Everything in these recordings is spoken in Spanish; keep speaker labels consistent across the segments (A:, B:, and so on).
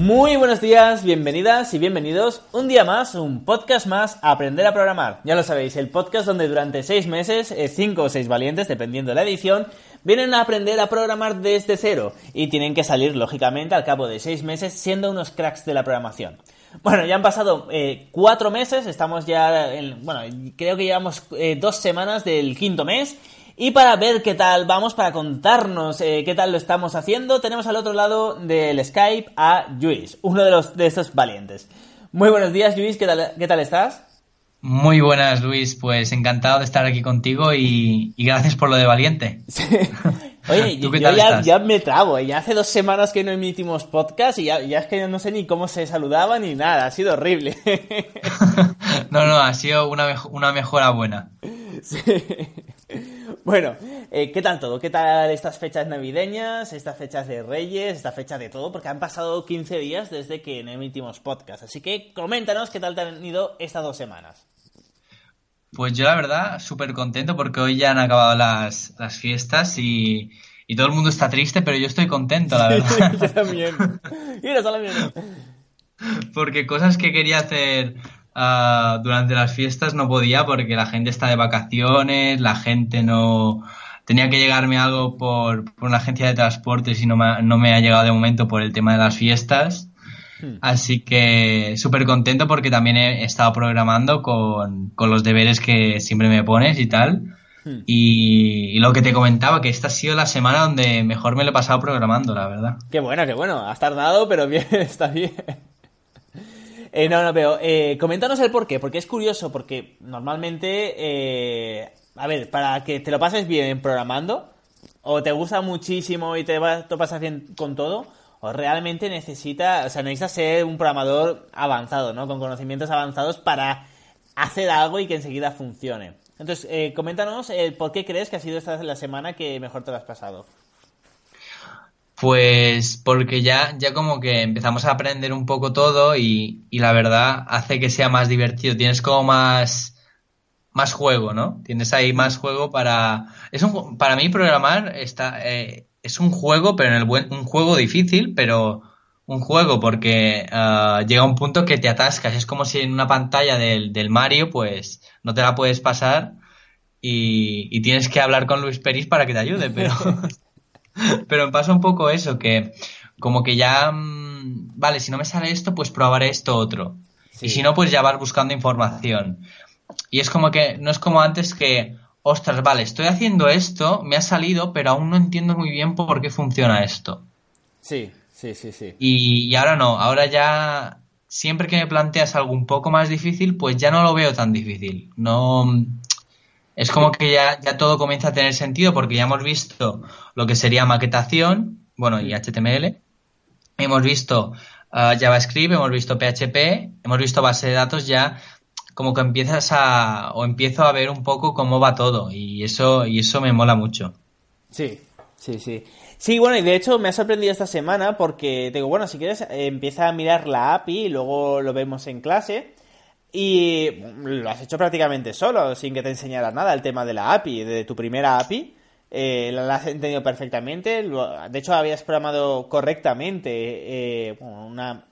A: Muy buenos días, bienvenidas y bienvenidos un día más, un podcast más, Aprender a Programar. Ya lo sabéis, el podcast donde durante seis meses, eh, cinco o seis valientes, dependiendo de la edición, vienen a aprender a programar desde cero y tienen que salir, lógicamente, al cabo de seis meses siendo unos cracks de la programación. Bueno, ya han pasado eh, cuatro meses, estamos ya, en, bueno, creo que llevamos eh, dos semanas del quinto mes y para ver qué tal vamos, para contarnos eh, qué tal lo estamos haciendo, tenemos al otro lado del Skype a Luis, uno de, los, de estos valientes. Muy buenos días, Luis, ¿qué tal, qué tal estás?
B: Muy buenas, Luis. Pues encantado de estar aquí contigo y, y gracias por lo de valiente.
A: Oye, yo, ya, ya, me trago. Ya hace dos semanas que no emitimos podcast y ya, ya, es que no sé ni cómo se saludaban ni nada. Ha sido horrible.
B: no, no, ha sido una, una mejora buena.
A: Sí. Bueno, eh, ¿qué tal todo? ¿Qué tal estas fechas navideñas, estas fechas de Reyes, esta fecha de todo? Porque han pasado 15 días desde que no emitimos podcast. Así que coméntanos qué tal te han ido estas dos semanas.
B: Pues yo la verdad súper contento porque hoy ya han acabado las, las fiestas y, y, todo el mundo está triste, pero yo estoy contento, la verdad.
A: yo también. Mira.
B: Porque cosas que quería hacer uh, durante las fiestas no podía porque la gente está de vacaciones, la gente no... Tenía que llegarme algo por, por una agencia de transportes y no me, no me ha llegado de momento por el tema de las fiestas. Hmm. Así que súper contento porque también he estado programando con, con, los deberes que siempre me pones y tal. Hmm. Y, y, lo que te comentaba, que esta ha sido la semana donde mejor me lo he pasado programando, la verdad.
A: Qué bueno, qué bueno. Has tardado, pero bien, está bien. Eh, no, no, pero eh, coméntanos el por qué, porque es curioso, porque normalmente, eh, a ver, para que te lo pases bien programando, o te gusta muchísimo y te, va, te pasas bien con todo, o realmente necesita, o sea, necesitas ser un programador avanzado, ¿no? Con conocimientos avanzados para hacer algo y que enseguida funcione. Entonces, eh, coméntanos el por qué crees que ha sido esta la semana que mejor te lo has pasado.
B: Pues porque ya, ya como que empezamos a aprender un poco todo y, y, la verdad hace que sea más divertido. Tienes como más, más juego, ¿no? Tienes ahí más juego para... Es un, para mí programar está, eh, es un juego, pero en el buen, un juego difícil, pero un juego porque uh, llega un punto que te atascas. Es como si en una pantalla del, del Mario, pues no te la puedes pasar y, y tienes que hablar con Luis Peris para que te ayude, pero... Pero me pasa un poco eso, que como que ya, mmm, vale, si no me sale esto, pues probaré esto otro. Sí. Y si no, pues ya vas buscando información. Y es como que, no es como antes que, ostras, vale, estoy haciendo esto, me ha salido, pero aún no entiendo muy bien por qué funciona esto.
A: Sí, sí, sí, sí.
B: Y, y ahora no, ahora ya, siempre que me planteas algo un poco más difícil, pues ya no lo veo tan difícil. No es como que ya, ya todo comienza a tener sentido porque ya hemos visto lo que sería maquetación, bueno, y HTML. Hemos visto uh, JavaScript, hemos visto PHP, hemos visto base de datos ya como que empiezas a o empiezo a ver un poco cómo va todo y eso y eso me mola mucho.
A: Sí, sí, sí. Sí, bueno, y de hecho me ha sorprendido esta semana porque te digo, bueno, si quieres eh, empieza a mirar la API y luego lo vemos en clase. Y lo has hecho prácticamente solo, sin que te enseñara nada el tema de la API, de tu primera API. Eh, la has entendido perfectamente. De hecho, habías programado correctamente eh, una,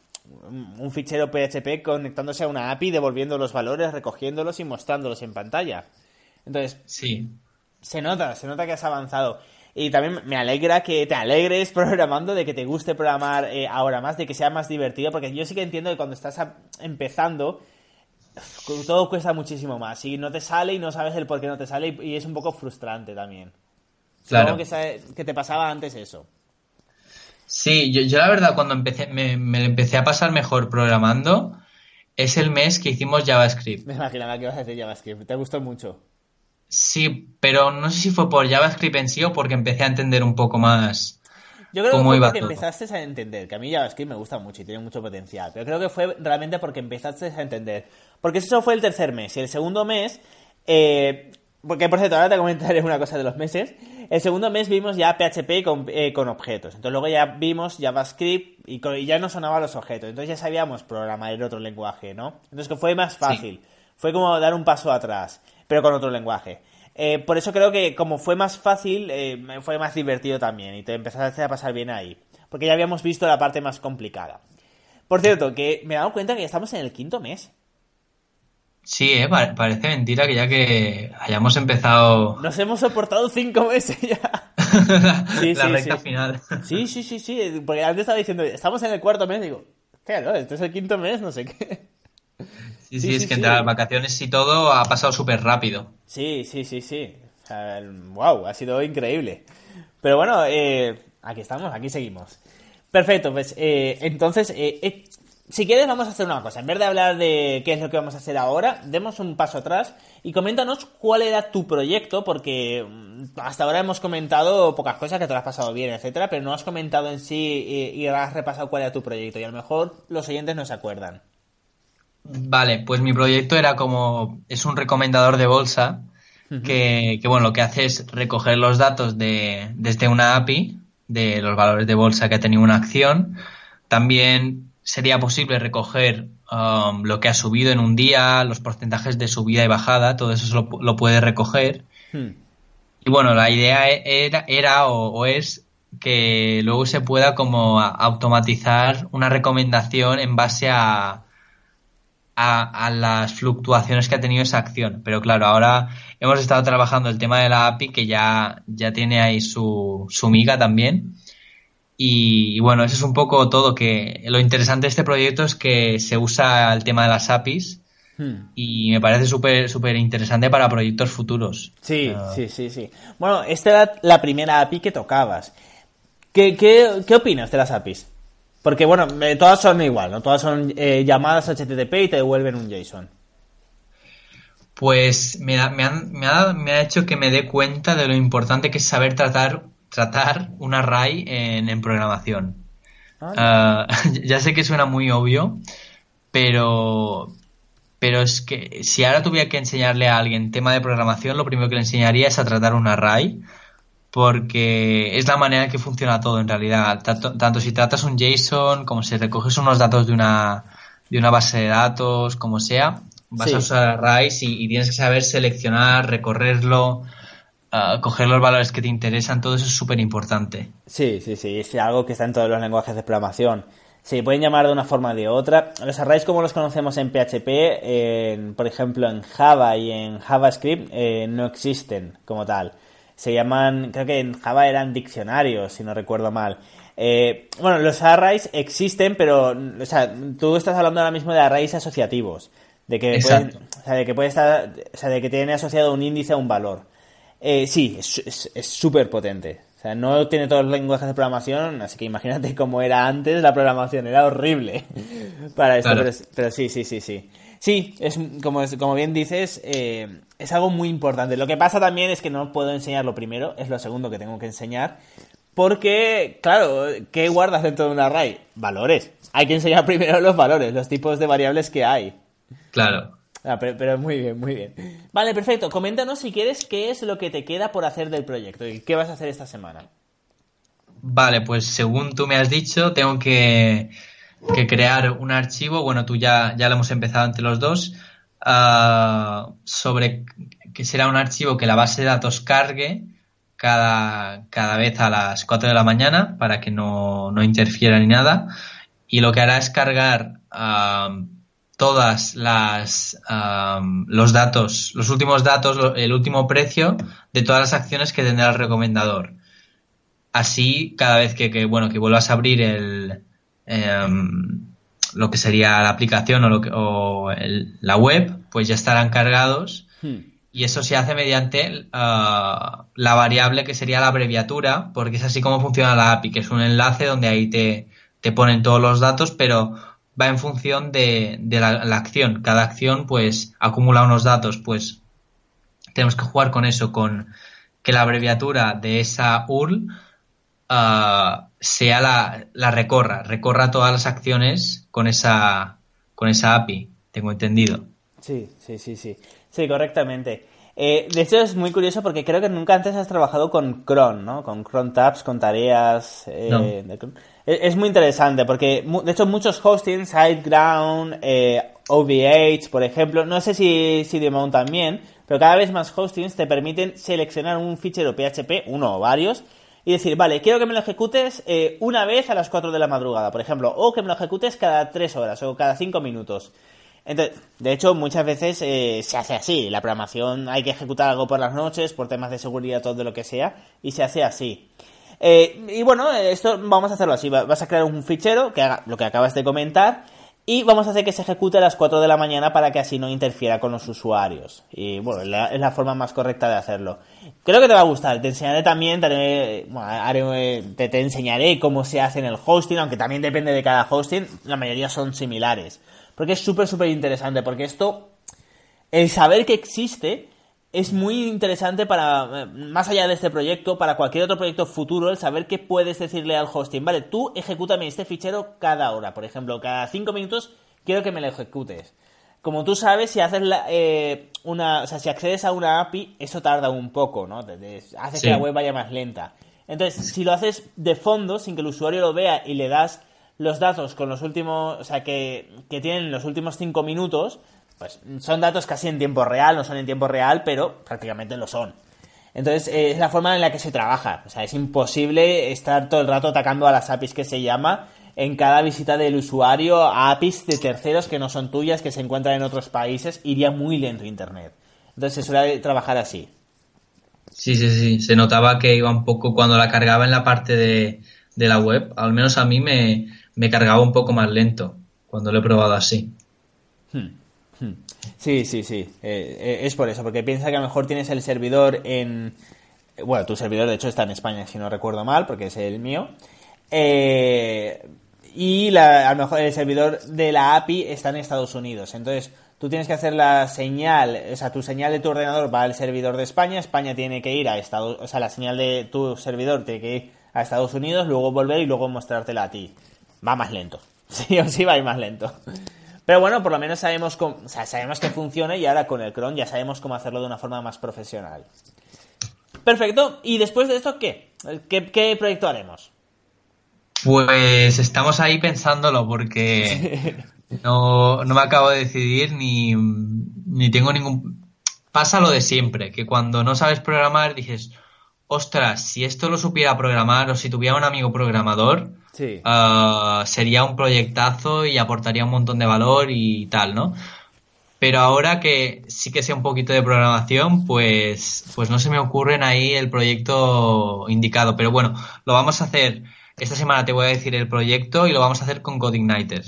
A: un fichero PHP conectándose a una API, devolviendo los valores, recogiéndolos y mostrándolos en pantalla. Entonces,
B: sí.
A: se nota, se nota que has avanzado. Y también me alegra que te alegres programando, de que te guste programar eh, ahora más, de que sea más divertido, porque yo sí que entiendo que cuando estás empezando, todo cuesta muchísimo más. Y no te sale y no sabes el por qué no te sale y, es un poco frustrante también. Claro. que, que te pasaba antes eso.
B: Sí, yo, la verdad cuando empecé, me, me, empecé a pasar mejor programando es el mes que hicimos JavaScript.
A: Me imaginaba que ibas a decir JavaScript, te gustó mucho.
B: Sí, pero no sé si fue por JavaScript en sí o porque empecé a entender un poco más.
A: Yo creo que fue porque empezaste a entender, que a mí JavaScript me gusta mucho y tiene mucho potencial, pero creo que fue realmente porque empezaste a entender. Porque eso fue el tercer mes y el segundo mes, eh, porque por cierto, ahora te comentaré una cosa de los meses, el segundo mes vimos ya PHP con, eh, con objetos, entonces luego ya vimos JavaScript y, ya no sonaban los objetos, entonces ya sabíamos programar en otro lenguaje, ¿no? Entonces que fue más fácil, fue como dar un paso atrás pero con otro lenguaje. Eh, por eso creo que como fue más fácil, eh, fue más divertido también y te empezaste a pasar bien ahí. Porque ya habíamos visto la parte más complicada. Por cierto, que me he dado cuenta que ya estamos en el quinto mes.
B: Sí, eh, parece mentira que ya que hayamos empezado...
A: Nos hemos soportado cinco meses ya.
B: la, recta final.
A: Sí, sí, sí, sí. Porque antes estaba diciendo, estamos en el cuarto mes, digo, claro, este es el quinto mes, no sé qué.
B: Sí, sí, es que entre las vacaciones y todo ha pasado súper rápido.
A: Sí, sí, sí, sí. wow, ha sido increíble. Pero bueno, eh, aquí estamos, aquí seguimos. Perfecto, pues eh, entonces, eh, si quieres vamos a hacer una cosa. En vez de hablar de qué es lo que vamos a hacer ahora, demos un paso atrás y coméntanos cuál era tu proyecto, porque mm, hasta ahora hemos comentado pocas cosas que te lo has pasado bien, etcétera, pero no has comentado en sí y has repasado cuál era tu proyecto y a lo mejor los oyentes no se acuerdan.
B: Vale, pues mi proyecto era como, es un recomendador de bolsa que, bueno, lo que hace es recoger los datos de, desde una API de los valores de bolsa que ha tenido una acción. También sería posible recoger um, lo que ha subido en un día, los porcentajes de subida y bajada, todo eso lo, puede recoger. Hmm. Y bueno, la idea e, era, era o, es que luego se pueda como automatizar una recomendación en base a, a, las fluctuaciones que ha tenido esa acción. Pero claro, ahora hemos estado trabajando el tema de la API que ya, ya tiene ahí su, su miga también. Y, bueno, eso es un poco todo. que Lo interesante de este proyecto es que se usa el tema de las APIs hmm. y me parece súper súper interesante para proyectos futuros.
A: Sí, sí, sí, sí. Bueno, esta era la primera API que tocabas. ¿Qué, qué, qué opinas de las APIs? Porque, bueno, eh, todas son igual, ¿no? Todas son eh, llamadas HTTP y te devuelven un JSON.
B: Pues me ha, me, ha, hecho que me dé cuenta de lo importante que es saber tratar, tratar un array en, programación. Ah, ya sé que suena muy obvio, pero, pero es que si ahora tuviera que enseñarle a alguien tema de programación, lo primero que le enseñaría es a tratar un array porque es la manera en que funciona todo en realidad. Tanto, si tratas un JSON como si recoges unos datos de una, de una base de datos, como sea, vas a usar arrays y, tienes que saber seleccionar, recorrerlo, ah, coger los valores que te interesan, todo eso es súper importante.
A: Sí, sí, sí, es algo que está en todos los lenguajes de programación. Se pueden llamar de una forma o de otra. Los arrays como los conocemos en PHP, por ejemplo en Java y en JavaScript, eh, no existen como tal se llaman, creo que en Java eran diccionarios, si no recuerdo mal. Eh, bueno, los arrays existen, pero, o sea, tú estás hablando ahora mismo de arrays asociativos, de que, pueden, o sea, de que puede estar, o sea, de que tiene asociado un índice a un valor. Eh, sí, es súper potente. O sea, no tiene todos los lenguajes de programación, así que imagínate cómo era antes la programación, era horrible para esto, pero sí, sí, sí, sí. Sí, es como, como bien dices, eh, es algo muy importante. Lo que pasa también es que no puedo enseñarlo primero, es lo segundo que tengo que enseñar. Porque, claro, ¿qué guardas dentro de un array? Valores. Hay que enseñar primero los valores, los tipos de variables que hay.
B: Claro.
A: Ah, pero, pero, muy bien, muy bien. Vale, perfecto. Coméntanos si quieres qué es lo que te queda por hacer del proyecto y qué vas a hacer esta semana.
B: Vale, pues según tú me has dicho, tengo que que crear un archivo, bueno, tú ya, ya lo hemos empezado entre los dos, ah, sobre que será un archivo que la base de datos cargue cada, cada vez a las 4 de la mañana para que no, no interfiera ni nada. Y lo que hará es cargar ah, todas las ah, los datos, los últimos datos, el último precio de todas las acciones que tendrá el recomendador. así cada vez que, que, bueno que vuelvas a abrir el em, lo que sería la aplicación o, lo que, o el- la web, pues ya estarán cargados
A: Hmm.
B: y eso se hace mediante ah, la variable que sería la abreviatura, porque es así como funciona la API, que es un enlace donde ahí te, te ponen todos los datos, pero va en función de, de la, la acción. Cada acción pues acumula unos datos, pues tenemos que jugar con eso, con que la abreviatura de esa URL ah, sea la, la recorra, recorra todas las acciones con esa, con esa API, tengo entendido.
A: Sí, sí, sí, sí. Sí, correctamente. Eh, de hecho es muy curioso porque creo que nunca antes has trabajado con cron, ¿no? Con cron tabs, con tareas. eh,
B: No.
A: de cron. Es, es muy interesante porque, de hecho, muchos hostings, SiteGround, eh, OVH, por ejemplo, no sé si, si Demount también, pero cada vez más hostings te permiten seleccionar un fichero PHP, uno o varios, y decir, vale, quiero que me lo ejecutes eh, una vez a las 4 de la madrugada, por ejemplo, o que me lo ejecutes cada 3 horas o cada 5 minutos. Entonces, de hecho, muchas veces eh, se hace así. La programación hay que ejecutar algo por las noches, por temas de seguridad, todo lo que sea, y se hace así. Eh, y bueno, esto vamos a hacerlo así. Va- Vas a crear un fichero que haga lo que acabas de comentar y vamos a hacer que se ejecute a las 4 de la mañana para que así no interfiera con los usuarios. Y bueno, es la, forma más correcta de hacerlo. Creo que te va a gustar. Te enseñaré también, te, te, te enseñaré cómo se hace en el hosting, aunque también depende de cada hosting. La mayoría son similares. Porque es súper, súper interesante. Porque esto, el saber que existe es muy interesante para, eh, más allá de este proyecto, para cualquier otro proyecto futuro, el saber qué puedes decirle al hosting. Vale, tú ejecútame este fichero cada hora, por ejemplo, cada cinco minutos quiero que me lo ejecutes. Como tú sabes, si haces la- eh, una, o sea, si accedes a una API, eso tarda un poco, ¿no? Hace
B: Sí.
A: que la web vaya más lenta. Entonces, si lo haces de fondo, sin que el usuario lo vea y le das los datos con los últimos, o sea, que, que tienen los últimos cinco minutos, pues son datos casi en tiempo real, no son en tiempo real, pero prácticamente lo son. Entonces, eh, es la forma en la que se trabaja. O sea, es imposible estar todo el rato atacando a las APIs que se llama en cada visita del usuario a APIs de terceros que no son tuyas, que se encuentran en otros países, iría muy lento Internet. Entonces, se suele trabajar así.
B: Sí, sí, sí. Se notaba que iba un poco cuando la cargaba en la parte de, de la web. Al menos a mí me, me cargaba un poco más lento cuando lo he probado así.
A: Sí, sí, sí. Eh, eh, es por eso, porque piensa que a lo mejor tienes el servidor en. Bueno, tu servidor de hecho está en España, si no recuerdo mal, porque es el mío. Eh, y la- a lo mejor el servidor de la API está en Estados Unidos. Entonces, tú tienes que hacer la señal, o sea, tu señal de tu ordenador va al servidor de España, España tiene que ir a Estados, o sea, la señal de tu servidor tiene que ir a Estados Unidos, luego volver y luego mostrártela a ti. Va más lento. Sí o sí va a ir más lento. Pero bueno, por lo menos sabemos cómo, o sea, sabemos que funciona y ahora con el cron ya sabemos cómo hacerlo de una forma más profesional. Perfecto. ¿Y después de esto qué? ¿Qué, qué proyecto haremos?
B: Pues estamos ahí pensándolo porque no, no me acabo de decidir ni, ni tengo ningún... Pasa lo de siempre, que cuando no sabes programar dices, ostras, si esto lo supiera programar o si tuviera un amigo programador,
A: Sí.
B: ah, sería un proyectazo y aportaría un montón de valor y tal, ¿no? Pero ahora que sí que sé un poquito de programación, pues, pues no se me ocurren ahí el proyecto indicado. Pero bueno, lo vamos a hacer. Esta semana te voy a decir el proyecto y lo vamos a hacer con Codeigniter.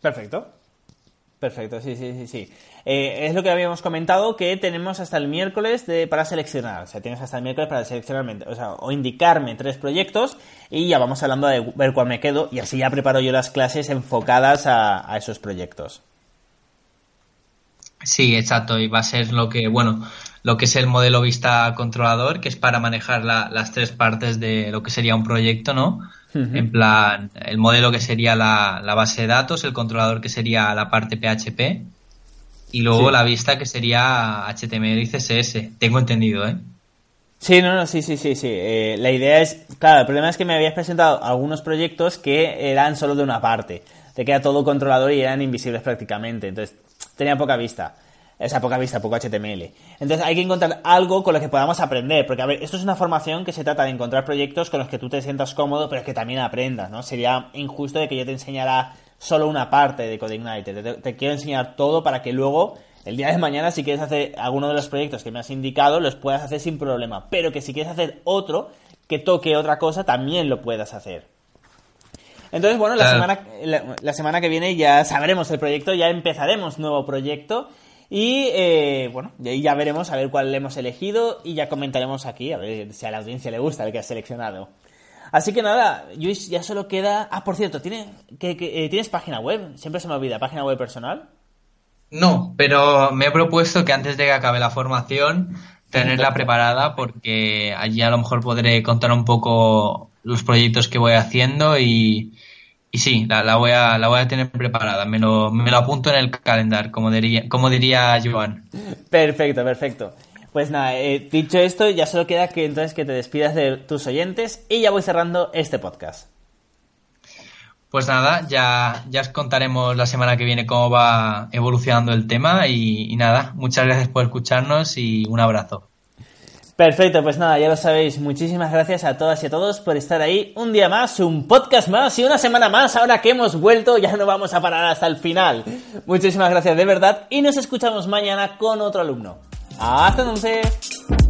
A: Perfecto. Perfecto, sí, sí, sí, sí. Eh, es lo que habíamos comentado, que tenemos hasta el miércoles de, para seleccionar. O sea, tienes hasta el miércoles para seleccionarme, o sea, o indicarme tres proyectos y ya vamos hablando de ver cuál me quedo y así ya preparo yo las clases enfocadas a, a esos proyectos.
B: Sí, exacto. Y va a ser lo que, bueno, lo que es el modelo vista controlador, que es para manejar la- las tres partes de lo que sería un proyecto, ¿no? En plan, el modelo que sería la, la base de datos, el controlador que sería la parte PHP y luego
A: Sí.
B: la vista que sería HTML y CSS. Tengo entendido, ¿eh?
A: Sí, no, no, sí, sí, sí, sí. Eh, la idea es, claro, el problema es que me habías presentado algunos proyectos que eran solo de una parte. Te queda todo controlador y eran invisibles prácticamente. Entonces, tenía poca vista. O sea, poca vista, poco HTML. Entonces hay que encontrar algo con lo que podamos aprender. Porque, a ver, esto es una formación que se trata de encontrar proyectos con los que tú te sientas cómodo, pero que también aprendas, ¿no? Sería injusto de que yo te enseñara solo una parte de CodeIgniter. Te, te quiero enseñar todo para que luego, el día de mañana, si quieres hacer alguno de los proyectos que me has indicado, los puedas hacer sin problema. Pero que si quieres hacer otro, que toque otra cosa, también lo puedas hacer. Entonces, bueno, la,
B: Claro.
A: semana, la, la semana que viene ya sabremos el proyecto, ya empezaremos nuevo proyecto. Y eh, bueno, y ahí ya veremos a ver cuál hemos elegido y ya comentaremos aquí, a ver si a la audiencia le gusta el que has seleccionado. Así que nada, Luis, ya solo queda... Ah, por cierto, ¿tiene, que, que, eh, ¿tienes página web? Siempre se me olvida, página web personal.
B: No, pero me he propuesto que antes de que acabe la formación tenerla preparada porque allí a lo mejor podré contar un poco los proyectos que voy haciendo y, y sí, la, la voy a, la voy a tener preparada. Me lo, me lo apunto en el calendar, como diría, como diría Joan.
A: Perfecto, perfecto. Pues nada, eh, dicho esto, ya solo queda que entonces que te despidas de tus oyentes y ya voy cerrando este podcast.
B: Pues nada, ya, ya os contaremos la semana que viene cómo va evolucionando el tema y, y nada, muchas gracias por escucharnos y un abrazo.
A: Perfecto, pues nada, ya lo sabéis. Muchísimas gracias a todas y a todos por estar ahí. Un día más, un podcast más y una semana más. Ahora que hemos vuelto, ya no vamos a parar hasta el final. Muchísimas gracias de verdad y nos escuchamos mañana con otro alumno. Hasta entonces.